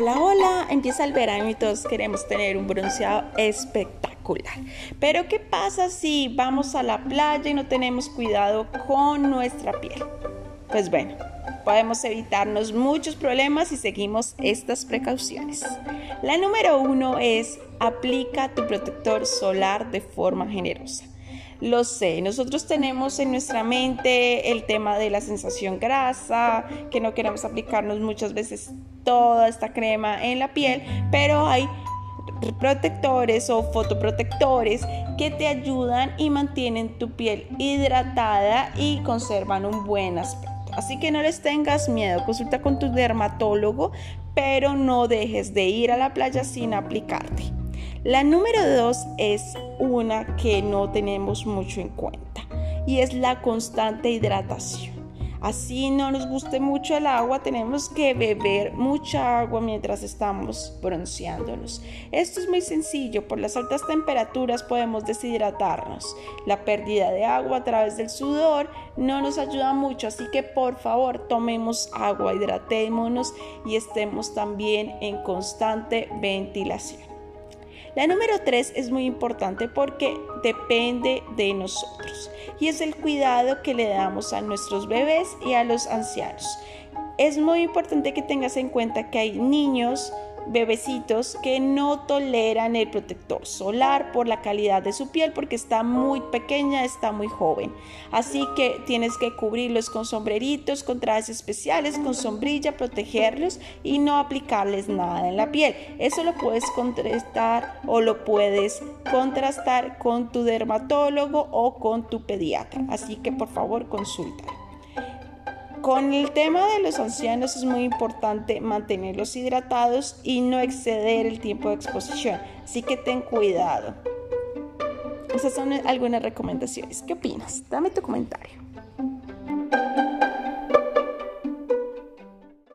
ya empieza el verano y todos queremos tener un bronceado espectacular. Pero ¿qué pasa si vamos a la playa y no tenemos cuidado con nuestra piel? Pues bueno, podemos evitarnos muchos problemas si seguimos estas precauciones. La número uno es aplica tu protector solar de forma generosa. Lo sé, nosotros tenemos en nuestra mente el tema de la sensación grasa, que no queremos aplicarnos muchas veces toda esta crema en la piel, pero hay protectores o fotoprotectores que te ayudan y mantienen tu piel hidratada y conservan un buen aspecto. Así que no les tengas miedo, consulta con tu dermatólogo, pero no dejes de ir a la playa sin aplicarte. La número dos es una que no tenemos mucho en cuenta y es la constante hidratación. Así no nos guste mucho el agua, tenemos que beber mucha agua mientras estamos bronceándonos. Esto es muy sencillo, por las altas temperaturas podemos deshidratarnos. La pérdida de agua a través del sudor no nos ayuda mucho, así que por favor tomemos agua, hidratémonos y estemos también en constante ventilación. La número tres es muy importante porque depende de nosotros y es el cuidado que le damos a nuestros bebés y a los ancianos. Es muy importante que tengas en cuenta que hay niños, bebecitos que no toleran el protector solar por la calidad de su piel porque está muy pequeña, está muy joven. Así que tienes que cubrirlos con sombreritos, con trajes especiales, con sombrilla, protegerlos y no aplicarles nada en la piel. Eso lo puedes contrastar o lo puedes contrastar con tu dermatólogo o con tu pediatra. Así que por favor consulta. Con el tema de los ancianos es muy importante mantenerlos hidratados y no exceder el tiempo de exposición, así que ten cuidado. Esas son algunas recomendaciones. ¿Qué opinas? Dame tu comentario.